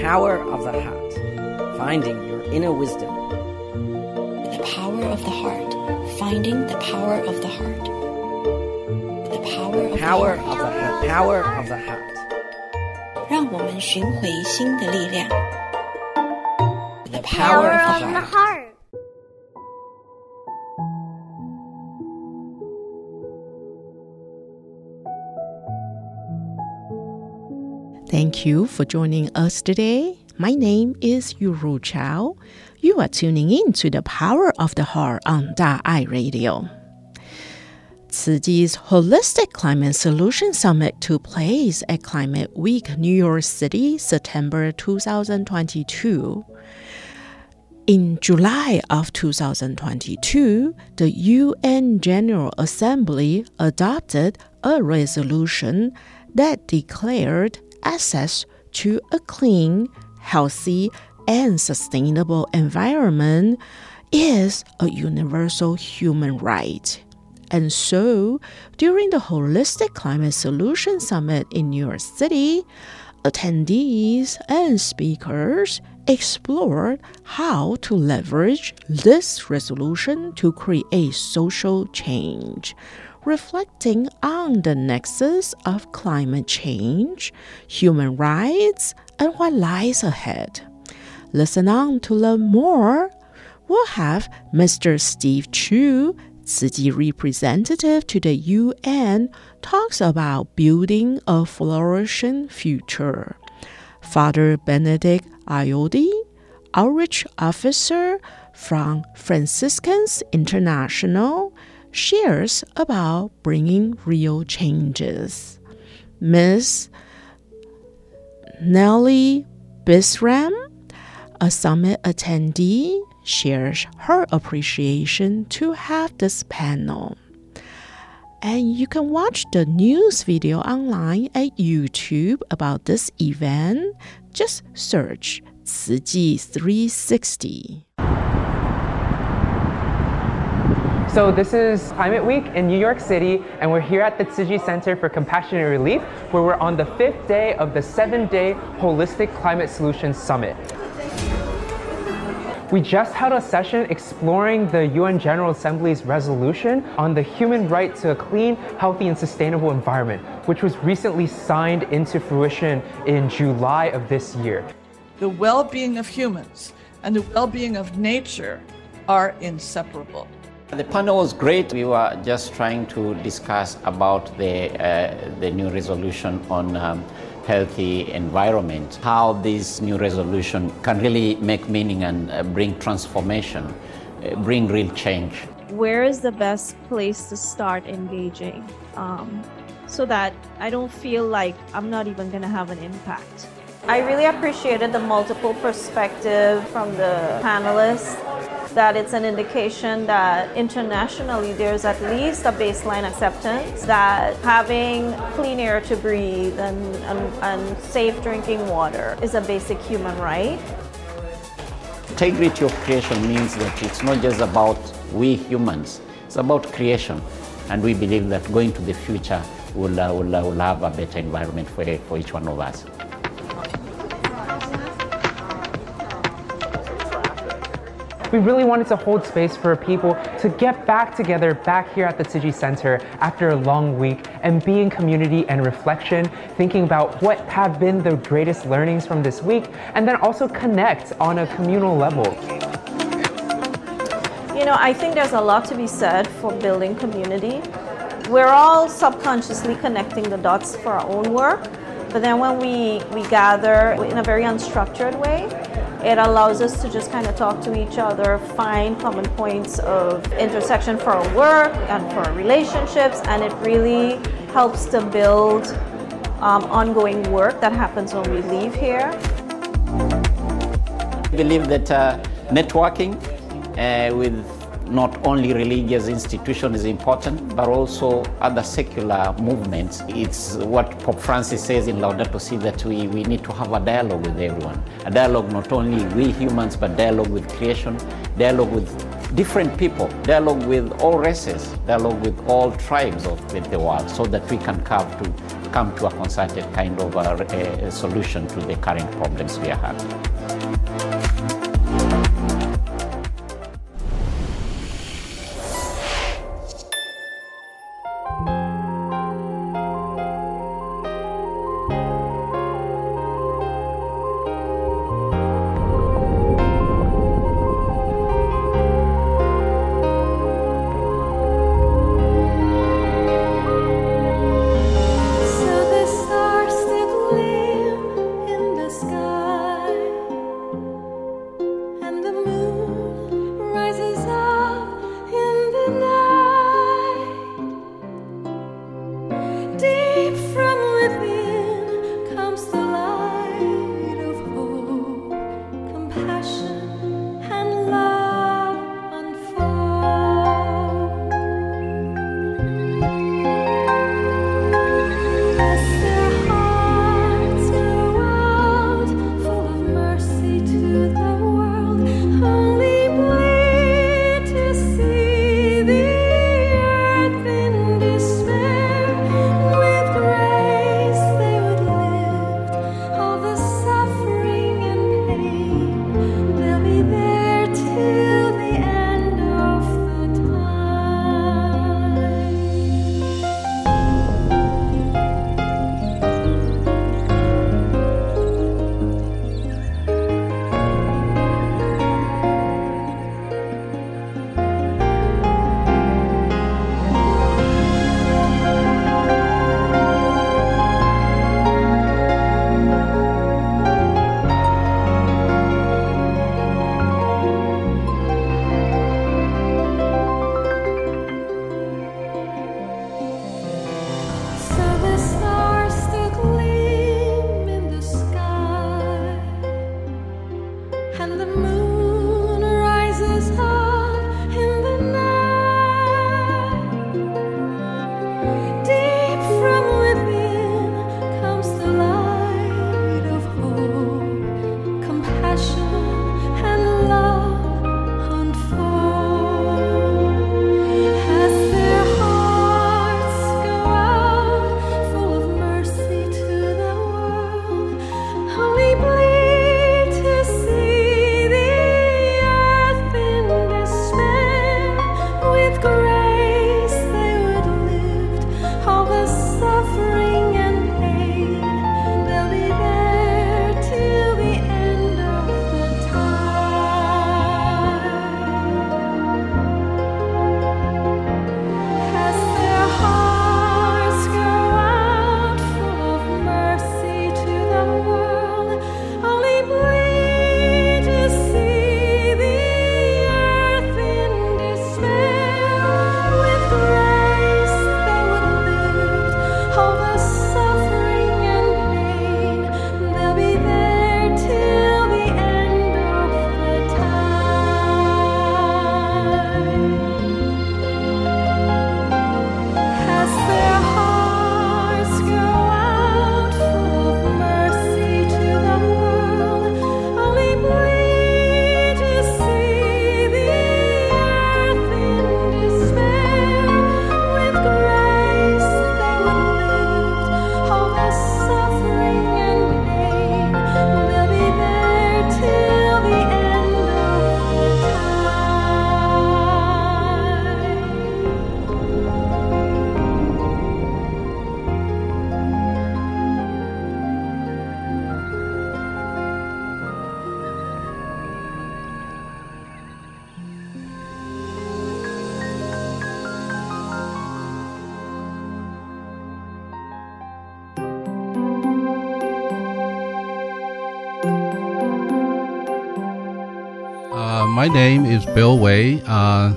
Power of the Heart Finding Your Inner Wisdom. The Power of the Heart Finding the Power of the Heart. The Power of Power the of Heart. the Heart. Power of the Heart. 让我们寻回心的力量。The Power Power of of the the Heart. Thank you for joining us today. My name is Yuru Chao. You are tuning in to the Power of the Heart on Da Ai Radio. Tzu Chi's Holistic Climate Solution Summit took place at Climate Week, New York City, September 2022. In July of 2022, the UN General Assembly adopted a resolution that declared access to a clean, healthy, and sustainable environment is a universal human right. And so, during the Holistic Climate Solution Summit in New York City, attendees and speakers explored how to leverage this resolution to create social change, reflecting on the nexus of climate change, human rights, and what lies ahead. Listen on to learn more. We'll have Mr. Steve Chu, Tzu representative to the UN, talks about building a flourishing future. Father Benedict Ayodi, outreach officer from Franciscans International, shares about bringing real changes. Ms. Nellie Bisram, a summit attendee, shares her appreciation to have this panel. And you can watch the news video online at YouTube about this event. Just search 慈济 360. So this is Climate Week in New York City, and we're here at the Tzu Chi Center for Compassionate Relief, where we're on the fifth day of the seven-day Holistic Climate Solutions Summit. We just held a session exploring the UN General Assembly's resolution on the human right to a clean, healthy, and sustainable environment, which was recently signed into fruition in July of this year. the well being of humans and the well being of nature are inseparable. The panel was great. We were just trying to discuss about the, uh, the new resolution on um, healthy environment, how this new resolution can really make meaning and uh, bring transformation, uh, bring real change. where is the best place to start engaging um, so that I don't feel like I'm not even going to have an impact. I really appreciated the multiple perspective from the panelists that it's an indication that internationally there's at least a baseline acceptance that having clean air to breathe and, and, and safe drinking water is a basic human right. Integrity of creation means that it's not just about we humans, it's about creation. And we believe that going to the future will, uh, will, uh, will have a better environment for, for each one of us. We really wanted to hold space for people to get back together back here at the Tzu Chi Center after a long week and be in community and reflection, thinking about what have been the greatest learnings from this week, and then also connect on a communal level. You know, I think there's a lot to be said for building community. We're all subconsciously connecting the dots for our own work, but then when we, we gather in a very unstructured way, it allows us to just kind of talk to each other, find common points of intersection for our work and for our relationships, and it really helps to build um, ongoing work that happens when we leave here. I believe that uh, networking uh, with not only religious institution is important, but also other secular movements. It's what Pope Francis says in Laudato Si that we, we need to have a dialogue with everyone. A dialogue not only we humans, but dialogue with creation, dialogue with different people, dialogue with all races, dialogue with all tribes of the world, so that we can come to, come to a concerted kind of uh, a, a uh, solution to the current problems we are having. Uh, my name is Bill Wei. Uh,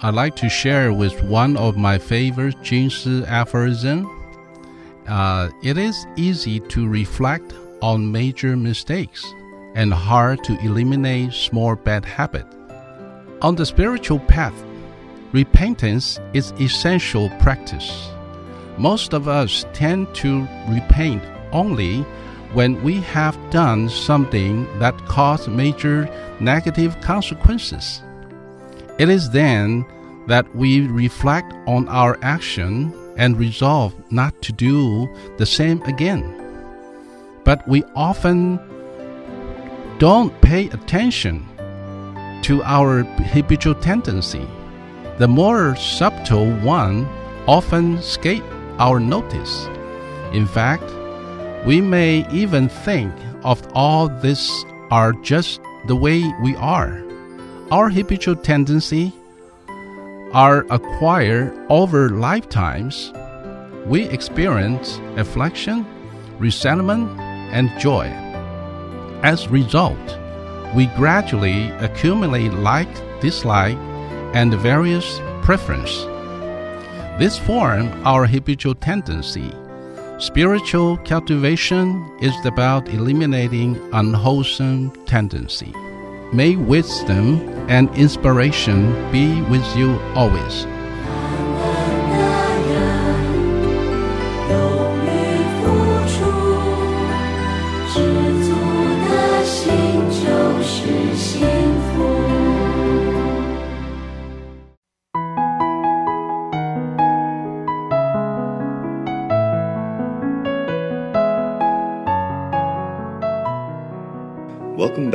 I'd like to share with one of my favorite Jing Si aphorism. Uh, it is easy to reflect on major mistakes and hard to eliminate small bad habit. On the spiritual path, repentance is essential practice. Most of us tend to repent only when we have done something that caused major negative consequences. It is then that we reflect on our action and resolve not to do the same again. But we often don't pay attention to our habitual tendency. The more subtle one often escapes our notice. In fact, we may even think of all this are just the way we are. Our habitual tendency are acquired over lifetimes. We experience affliction, resentment, and joy. As a result, we gradually accumulate like, dislike, and various preference. This form our habitual tendency. Spiritual cultivation is about eliminating unwholesome tendency. May wisdom and inspiration be with you always.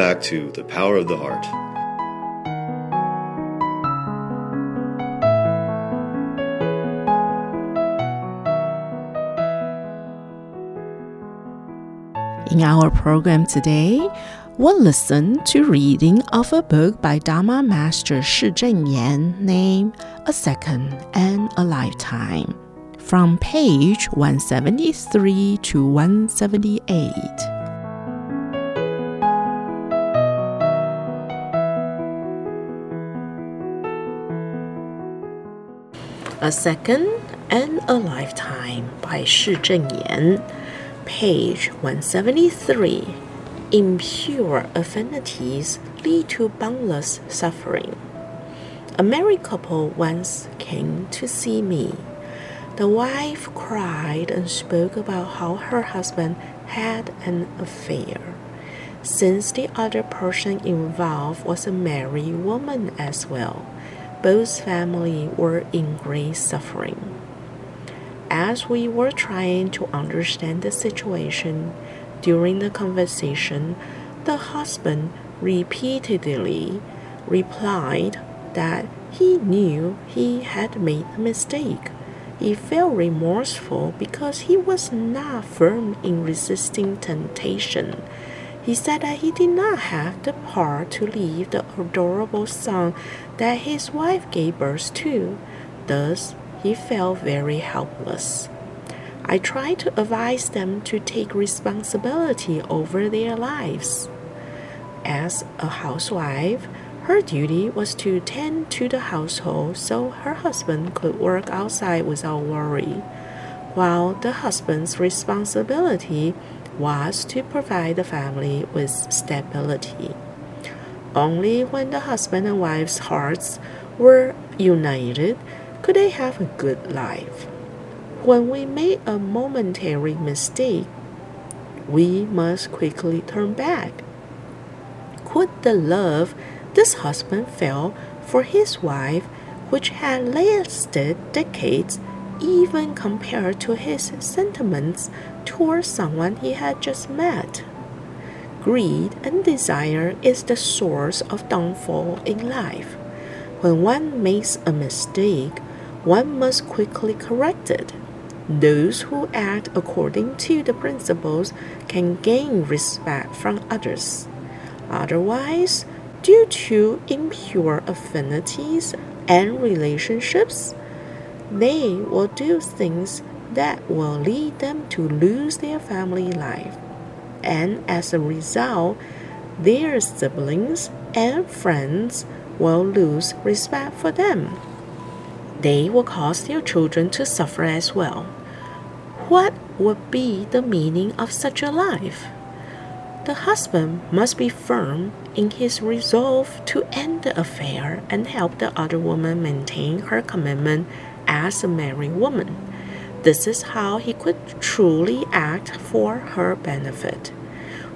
Back to The Power of the Heart. In our program today, we'll listen to reading of a book by Dharma Master Shi Zhenyan named A Second and a Lifetime from page 173 to 178. A Second and a Lifetime by Shi Zhenyan, page 173. Impure affinities lead to boundless suffering. A married couple once came to see me. The wife cried and spoke about how her husband had an affair. Since the other person involved was a married woman as well, both families were in great suffering. As we were trying to understand the situation during the conversation, the husband repeatedly replied that he knew he had made a mistake. He felt remorseful because he was not firm in resisting temptation. He said that he did not have the power to leave the adorable son that his wife gave birth to. Thus, he felt very helpless. I tried to advise them to take responsibility over their lives. As a housewife, her duty was to tend to the household so her husband could work outside without worry, while the husband's responsibility was to provide the family with stability. Only when the husband and wife's hearts were united could they have a good life. When we make a momentary mistake, we must quickly turn back. Could the love this husband felt for his wife, which had lasted decades, even compared to his sentiments towards someone he had just met? Greed and desire is the source of downfall in life. When one makes a mistake, one must quickly correct it. Those who act according to the principles can gain respect from others. Otherwise, due to impure affinities and relationships, they will do things that will lead them to lose their family life. And as a result, their siblings and friends will lose respect for them. They will cause their children to suffer as well. What would be the meaning of such a life? The husband must be firm in his resolve to end the affair and help the other woman maintain her commitment as a married woman. This is how he could truly act for her benefit.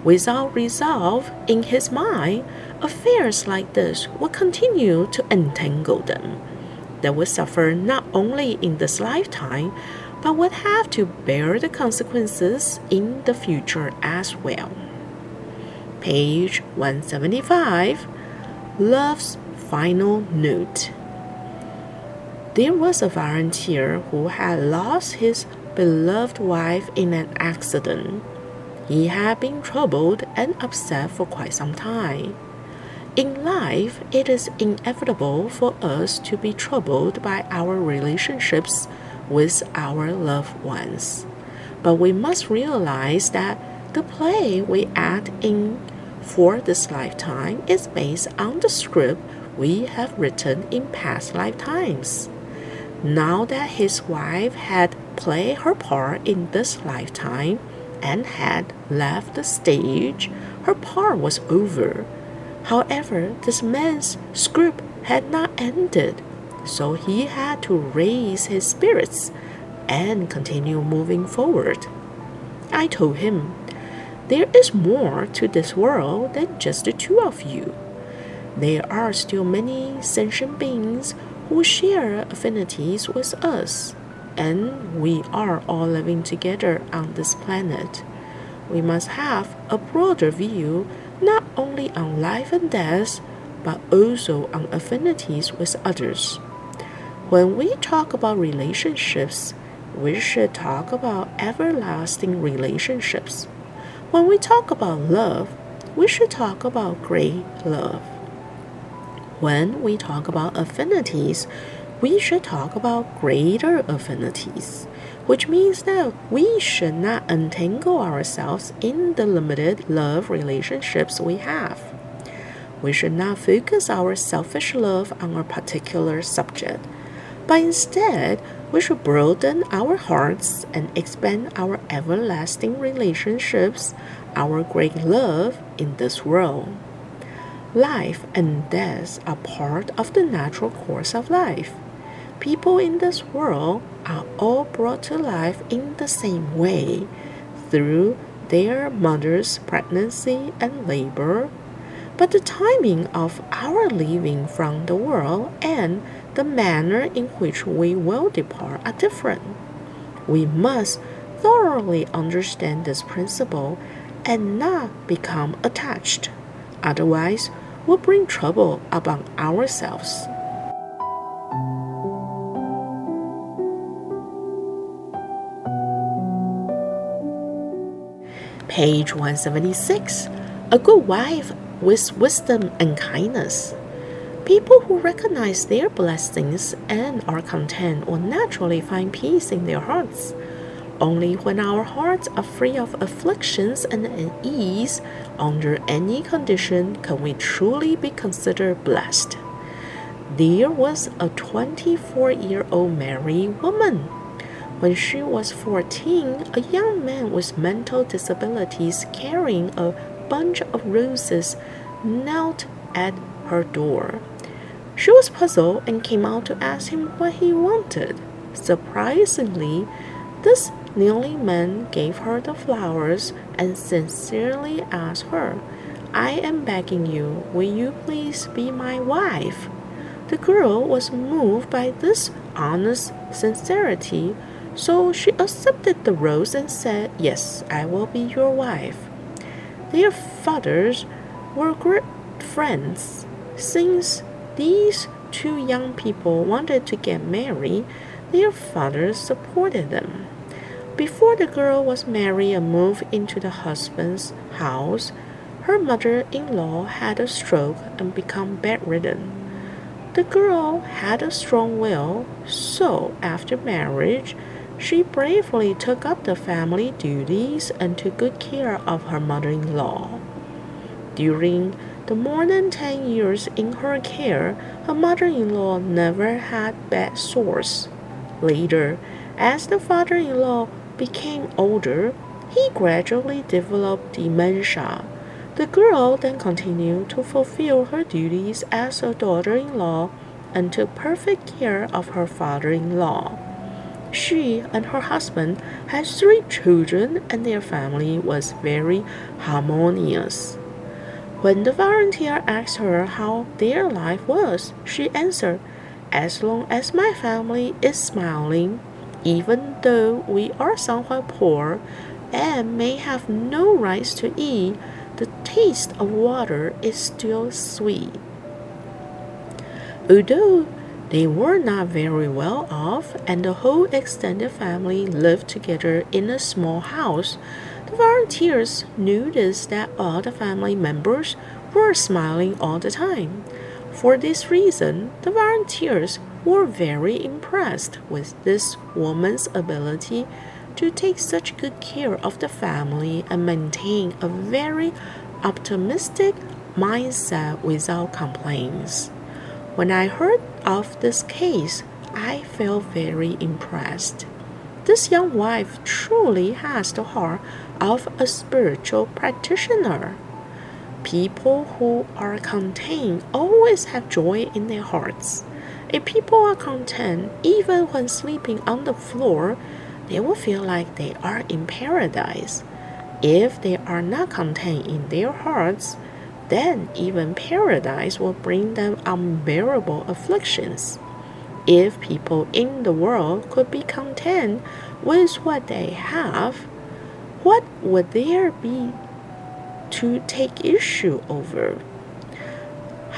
Without resolve in his mind, affairs like this would continue to entangle them. They would suffer not only in this lifetime, but would have to bear the consequences in the future as well. Page 175 Love's Final Note. There was a volunteer who had lost his beloved wife in an accident. He had been troubled and upset for quite some time. In life, it is inevitable for us to be troubled by our relationships with our loved ones. But we must realize that the play we act in for this lifetime is based on the script we have written in past lifetimes. Now that his wife had played her part in this lifetime and had left the stage, her part was over. However, this man's script had not ended, so he had to raise his spirits and continue moving forward. I told him, There is more to this world than just the two of you. There are still many sentient beings who share affinities with us, and we are all living together on this planet. We must have a broader view not only on life and death, but also on affinities with others. When we talk about relationships, we should talk about everlasting relationships. When we talk about love, we should talk about great love. When we talk about affinities, we should talk about greater affinities, which means that we should not entangle ourselves in the limited love relationships we have. We should not focus our selfish love on a particular subject, but instead, we should broaden our hearts and expand our everlasting relationships, our great love in this world. Life and death are part of the natural course of life. People in this world are all brought to life in the same way through their mother's pregnancy and labor. But the timing of our leaving from the world and the manner in which we will depart are different. We must thoroughly understand this principle and not become attached. Otherwise, will bring trouble upon ourselves. Page 176 A good wife with wisdom and kindness. People who recognize their blessings and are content will naturally find peace in their hearts. Only when our hearts are free of afflictions and unease, under any condition, can we truly be considered blessed. There was a 24 year old married woman. When she was 14, a young man with mental disabilities carrying a bunch of roses knelt at her door. She was puzzled and came out to ask him what he wanted. Surprisingly, this Nearly man gave her the flowers and sincerely asked her, I am begging you, will you please be my wife? The girl was moved by this honest sincerity, so she accepted the rose and said, Yes, I will be your wife. Their fathers were great friends. Since these two young people wanted to get married, their fathers supported them. Before the girl was married and moved into the husband's house, her mother in law had a stroke and became bedridden. The girl had a strong will, so after marriage, she bravely took up the family duties and took good care of her mother in law. During the more than ten years in her care, her mother in law never had bad sores. Later, as the father in law became older, he gradually developed dementia. The girl then continued to fulfill her duties as a daughter in law and took perfect care of her father in law. She and her husband had three children, and their family was very harmonious. When the volunteer asked her how their life was, she answered, As long as my family is smiling, even though we are somewhat poor and may have no rice to eat, the taste of water is still sweet. Although they were not very well off, and the whole extended family lived together in a small house. The volunteers noticed that all the family members were smiling all the time. For this reason, the volunteers were very impressed with this woman's ability to take such good care of the family and maintain a very optimistic mindset without complaints. When I heard of this case, I felt very impressed. This young wife truly has the heart of a spiritual practitioner. People who are content always have joy in their hearts. If people are content even when sleeping on the floor, they will feel like they are in paradise. If they are not content in their hearts, then even paradise will bring them unbearable afflictions. If people in the world could be content with what they have, what would there be to take issue over?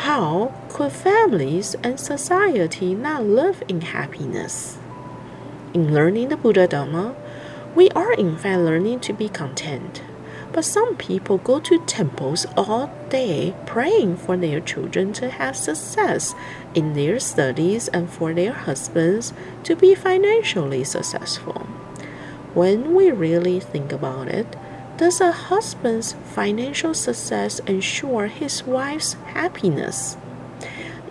How could families and society not live in happiness? In learning the Buddha Dharma, we are in fact learning to be content. But some people go to temples all day praying for their children to have success in their studies and for their husbands to be financially successful. When we really think about it, does a husband's financial success ensure his wife's happiness?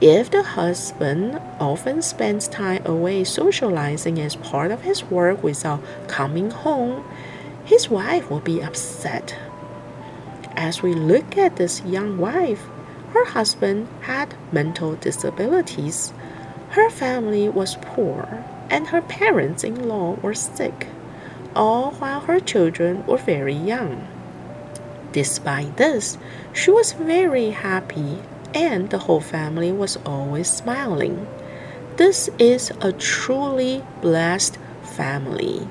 If the husband often spends time away socializing as part of his work without coming home, his wife will be upset. As we look at this young wife, her husband had mental disabilities, her family was poor, and her parents in law were sick, all while her children were very young. Despite this, she was very happy, and the whole family was always smiling. This is a truly blessed family.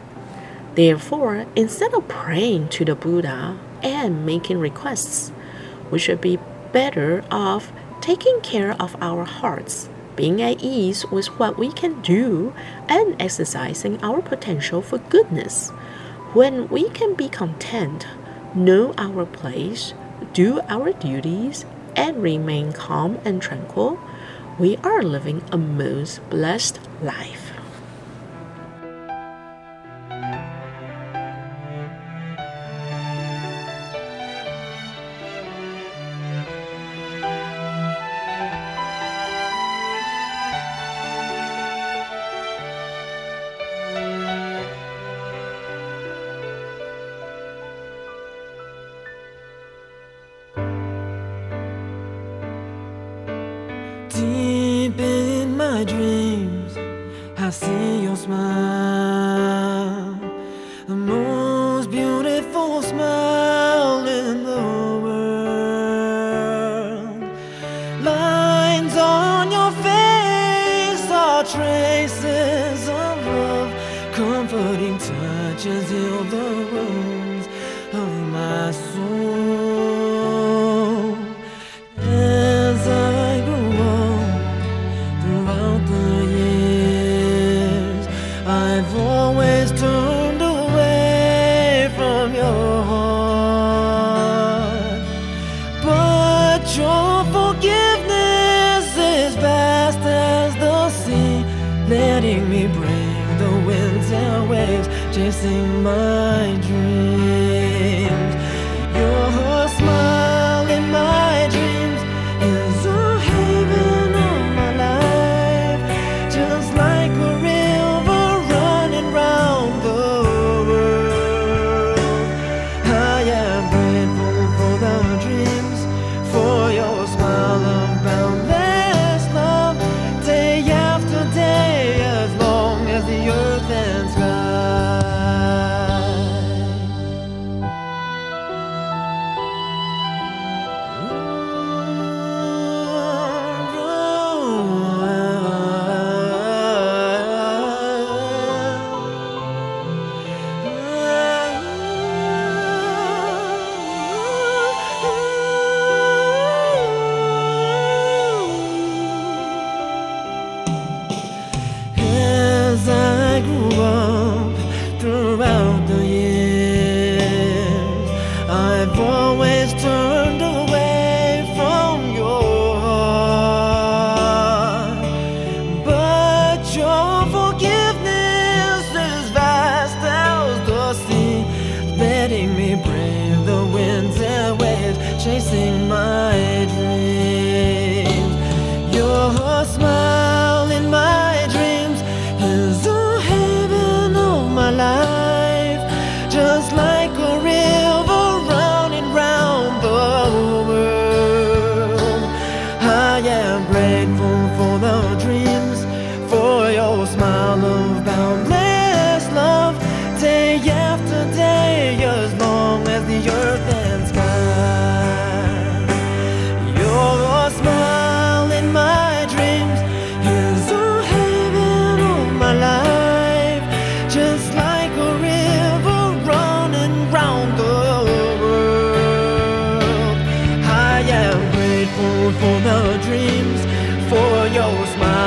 Therefore, instead of praying to the Buddha and making requests, we should be better off taking care of our hearts, being at ease with what we can do, and exercising our potential for goodness. When we can be content, know our place, do our duties, and remain calm and tranquil, we are living a most blessed life.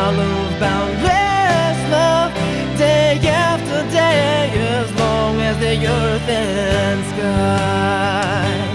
all of boundless love, day after day, as long as the earth and sky.